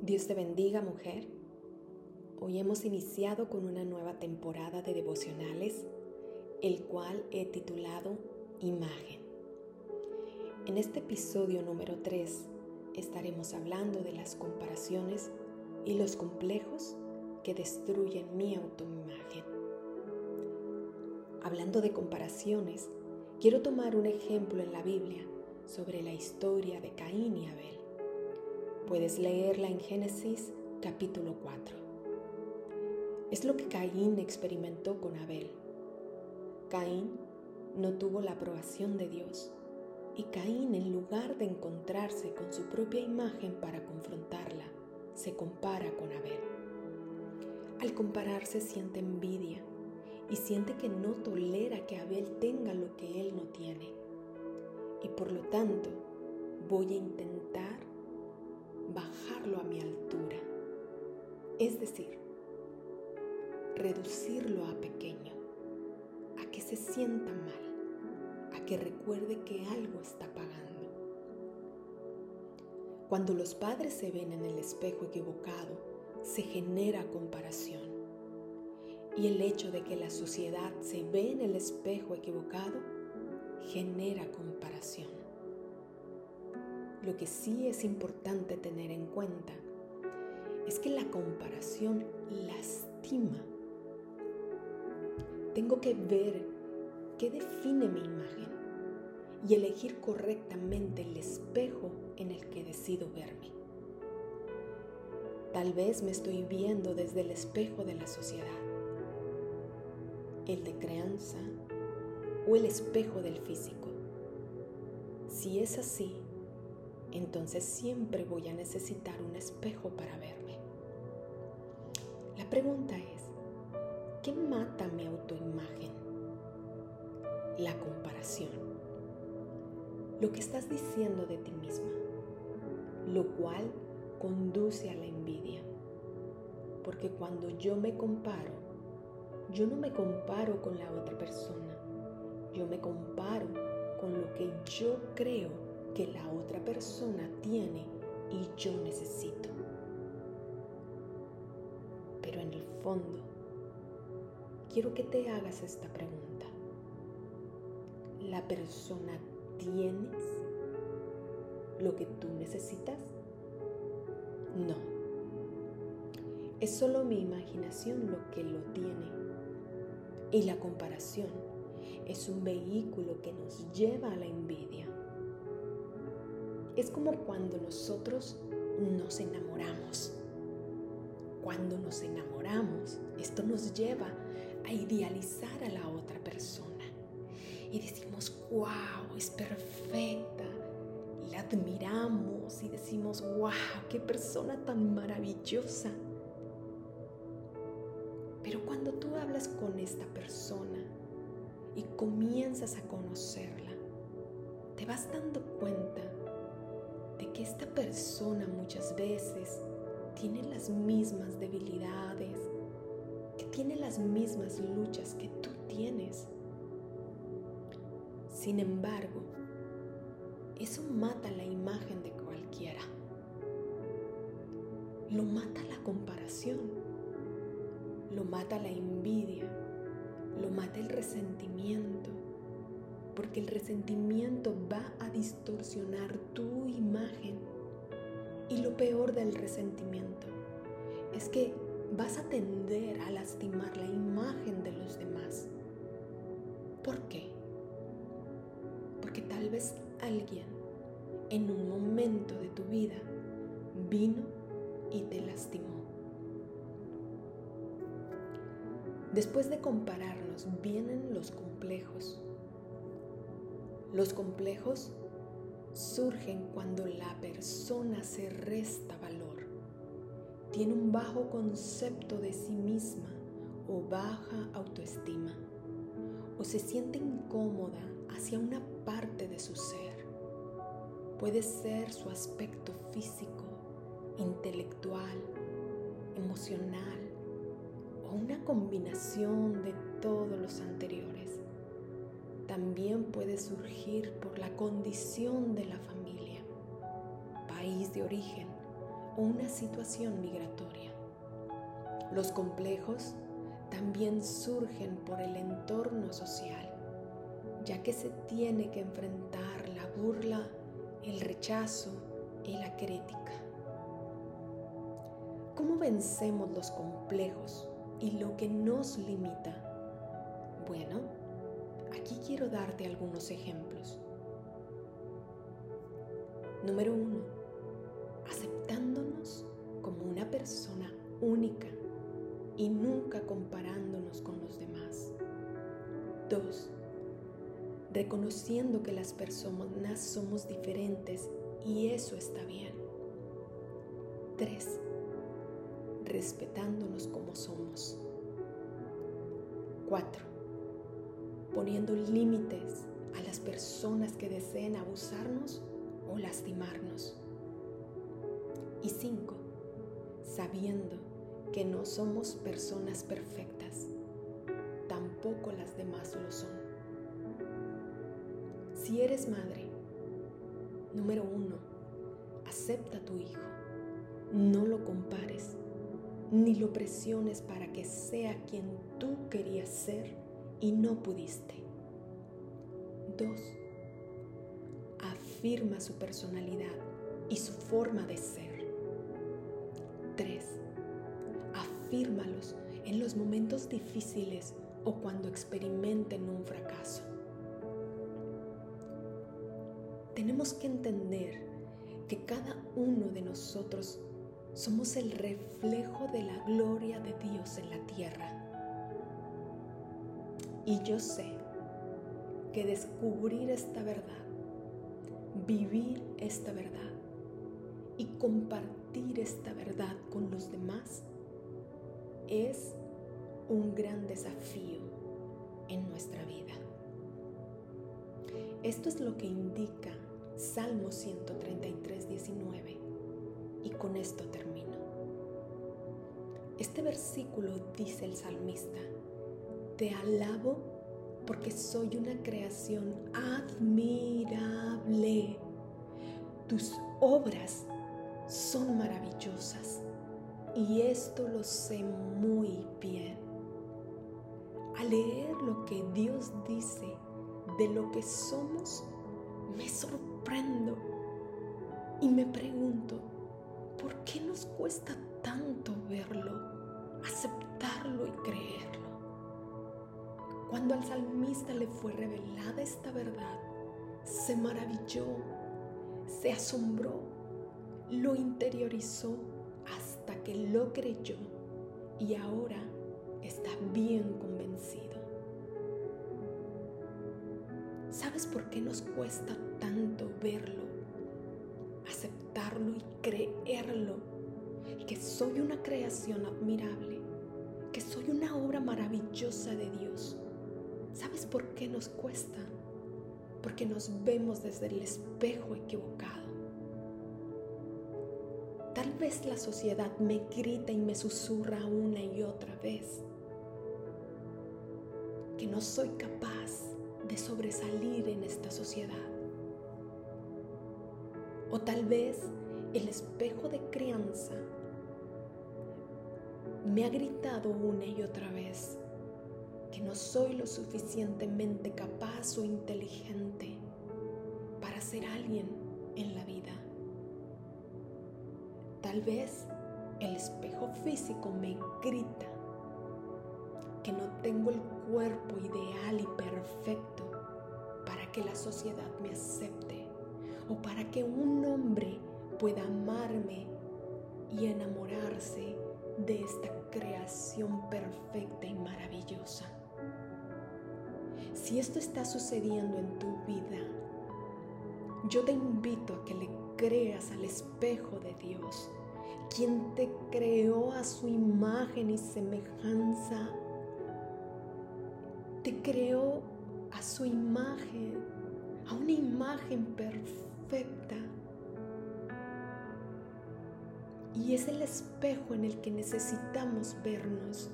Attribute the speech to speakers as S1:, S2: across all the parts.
S1: Dios te bendiga mujer. Hoy hemos iniciado con una nueva temporada de devocionales, el cual he titulado Imagen. En este episodio número 3 estaremos hablando de las comparaciones y los complejos que destruyen mi autoimagen. Hablando de comparaciones, quiero tomar un ejemplo en la Biblia sobre la historia de Caín y Abel. Puedes leerla en Génesis capítulo 4. Es lo que Caín experimentó con Abel. Caín no tuvo la aprobación de Dios y Caín en lugar de encontrarse con su propia imagen para confrontarla, se compara con Abel. Al compararse siente envidia y siente que no tolera que Abel tenga lo que él no tiene. Y por lo tanto, voy a intentar bajarlo a mi altura. Es decir, reducirlo a pequeño, a que se sienta mal, a que recuerde que algo está pagando. Cuando los padres se ven en el espejo equivocado, se genera comparación. Y el hecho de que la sociedad se ve en el espejo equivocado genera comparación. Lo que sí es importante tener en cuenta es que la comparación lastima. Tengo que ver qué define mi imagen y elegir correctamente el espejo en el que decido verme. Tal vez me estoy viendo desde el espejo de la sociedad, el de crianza o el espejo del físico. Si es así, entonces siempre voy a necesitar un espejo para verme. La pregunta es, ¿qué mata mi autoimagen? La comparación. Lo que estás diciendo de ti misma, lo cual conduce a la envidia. Porque cuando yo me comparo, yo no me comparo con la otra persona, yo me comparo con lo que yo creo que la otra persona tiene y yo necesito. Pero en el fondo, quiero que te hagas esta pregunta. ¿La persona tienes lo que tú necesitas? No. Es solo mi imaginación lo que lo tiene. Y la comparación es un vehículo que nos lleva a la envidia es como cuando nosotros nos enamoramos. Cuando nos enamoramos, esto nos lleva a idealizar a la otra persona. Y decimos, wow, es perfecta. La admiramos y decimos, wow, qué persona tan maravillosa. Pero cuando tú hablas con esta persona y comienzas a conocerla, te vas dando cuenta de que esta persona muchas veces tiene las mismas debilidades, que tiene las mismas luchas que tú tienes. Sin embargo, eso mata la imagen de cualquiera. Lo mata la comparación, lo mata la envidia, lo mata el resentimiento, porque el resentimiento va a distorsionar tu imagen. Y lo peor del resentimiento es que vas a tender a lastimar la imagen de los demás. ¿Por qué? Porque tal vez alguien en un momento de tu vida vino y te lastimó. Después de compararnos vienen los complejos los complejos surgen cuando la persona se resta valor, tiene un bajo concepto de sí misma o baja autoestima, o se siente incómoda hacia una parte de su ser. Puede ser su aspecto físico, intelectual, emocional o una combinación de todos los anteriores también puede surgir por la condición de la familia, país de origen o una situación migratoria. Los complejos también surgen por el entorno social, ya que se tiene que enfrentar la burla, el rechazo y la crítica. ¿Cómo vencemos los complejos y lo que nos limita? Bueno, aquí quiero darte algunos ejemplos. Número uno, aceptándonos como una persona única y nunca comparándonos con los demás. Dos, reconociendo que las personas somos diferentes y eso está bien. Tres, respetándonos como somos. 4. Poniendo límites a las personas que deseen abusarnos o lastimarnos. Y 5. Sabiendo que no somos personas perfectas, tampoco las demás lo son. Si eres madre, número uno, acepta a tu hijo, no lo compares ni lo presiones para que sea quien tú querías ser y no pudiste. 2. Afirma su personalidad y su forma de ser. 3. Afírmalos en los momentos difíciles o cuando experimenten un fracaso. Tenemos que entender que cada uno de nosotros somos el reflejo de la gloria de Dios en la tierra. Y yo sé que descubrir esta verdad, vivir esta verdad y compartir esta verdad con los demás es un gran desafío en nuestra vida. Esto es lo que indica Salmo 133, 19 y con esto termino. Este versículo dice el salmista, te alabo porque soy una creación admirable. Tus obras son maravillosas y esto lo sé muy bien. Al leer lo que Dios dice de lo que somos, me sorprendo y me pregunto, ¿Por qué nos cuesta tanto verlo, aceptarlo y creerlo? Cuando al salmista le fue revelada esta verdad, se maravilló, se asombró, lo interiorizó hasta que lo creyó y ahora está bien convencido. ¿Sabes por qué nos cuesta tanto verlo, aceptarlo y creerlo, que soy una creación admirable, que soy una obra maravillosa de Dios. ¿Sabes por qué nos cuesta? Porque nos vemos desde el espejo equivocado. Tal vez la sociedad me grita y me susurra una y otra vez que no soy capaz de sobresalir en esta sociedad. O tal vez el espejo de crianza me ha gritado una y otra vez que no soy lo suficientemente capaz o inteligente para ser alguien en la vida. Tal vez el espejo físico me grita que no tengo el cuerpo ideal y perfecto para que la sociedad me acepte o para que un hombre pueda amarme y enamorarse de esta creación perfecta y maravillosa. Si esto está sucediendo en tu vida, yo te invito a que le creas al espejo de Dios, quien te creó a su imagen y semejanza. Te creó a su imagen, a una imagen perfecta y es el espejo en el que necesitamos vernos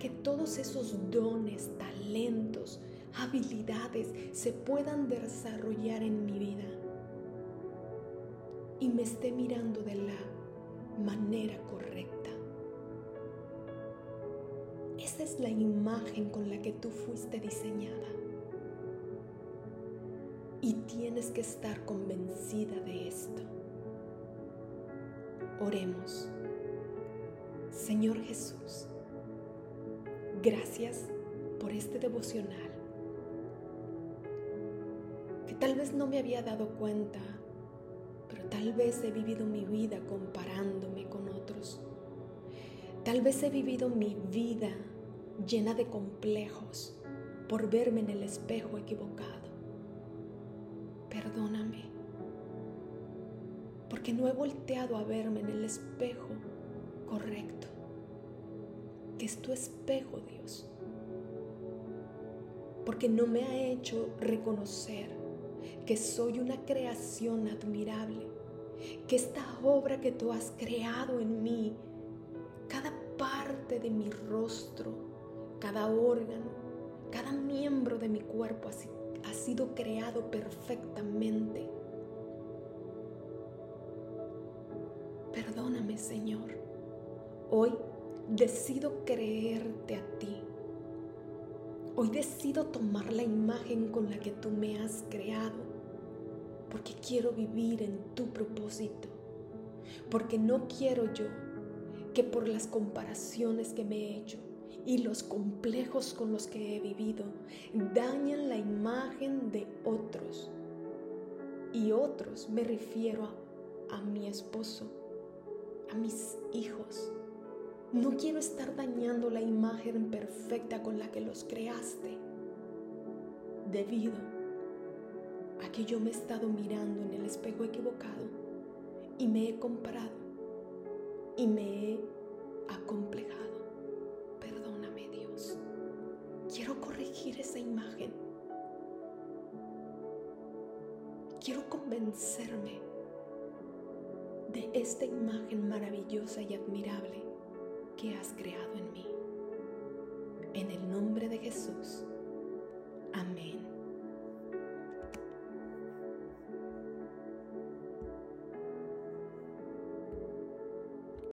S1: que todos esos dones, talentos, habilidades se puedan desarrollar en mi vida. y me esté mirando de la manera correcta. Esa es la imagen con la que tú fuiste diseñada. Y tienes que estar convencida de esto. Oremos. Señor Jesús, gracias por este devocional que tal vez no me había dado cuenta, pero tal vez he vivido mi vida comparándome con otros. Tal vez he vivido mi vida llena de complejos por verme en el espejo equivocado. Perdóname, porque no he volteado a verme en el espejo correcto, que es tu espejo, Dios, porque no me ha hecho reconocer que soy una creación admirable, que esta obra que tú has creado en mí, cada parte de mi rostro, cada órgano, cada miembro de mi cuerpo ha, sido creado perfectamente. Perdóname, Señor. Hoy decido creerte a ti. Hoy decido tomar la imagen con la que tú me has creado, porque quiero vivir en tu propósito, porque no quiero yo que por las comparaciones que me he hecho y los complejos con los que he vivido dañen la imagen de otros. Y otros me refiero a, a mi esposo, a mis hijos. No quiero estar dañando la imagen perfecta con la que los creaste, debido a que yo me he estado mirando en el espejo equivocado y me he comparado y me he acomplejado. Quiero corregir esa imagen. Quiero convencerme de esta imagen maravillosa y admirable que has creado en mí.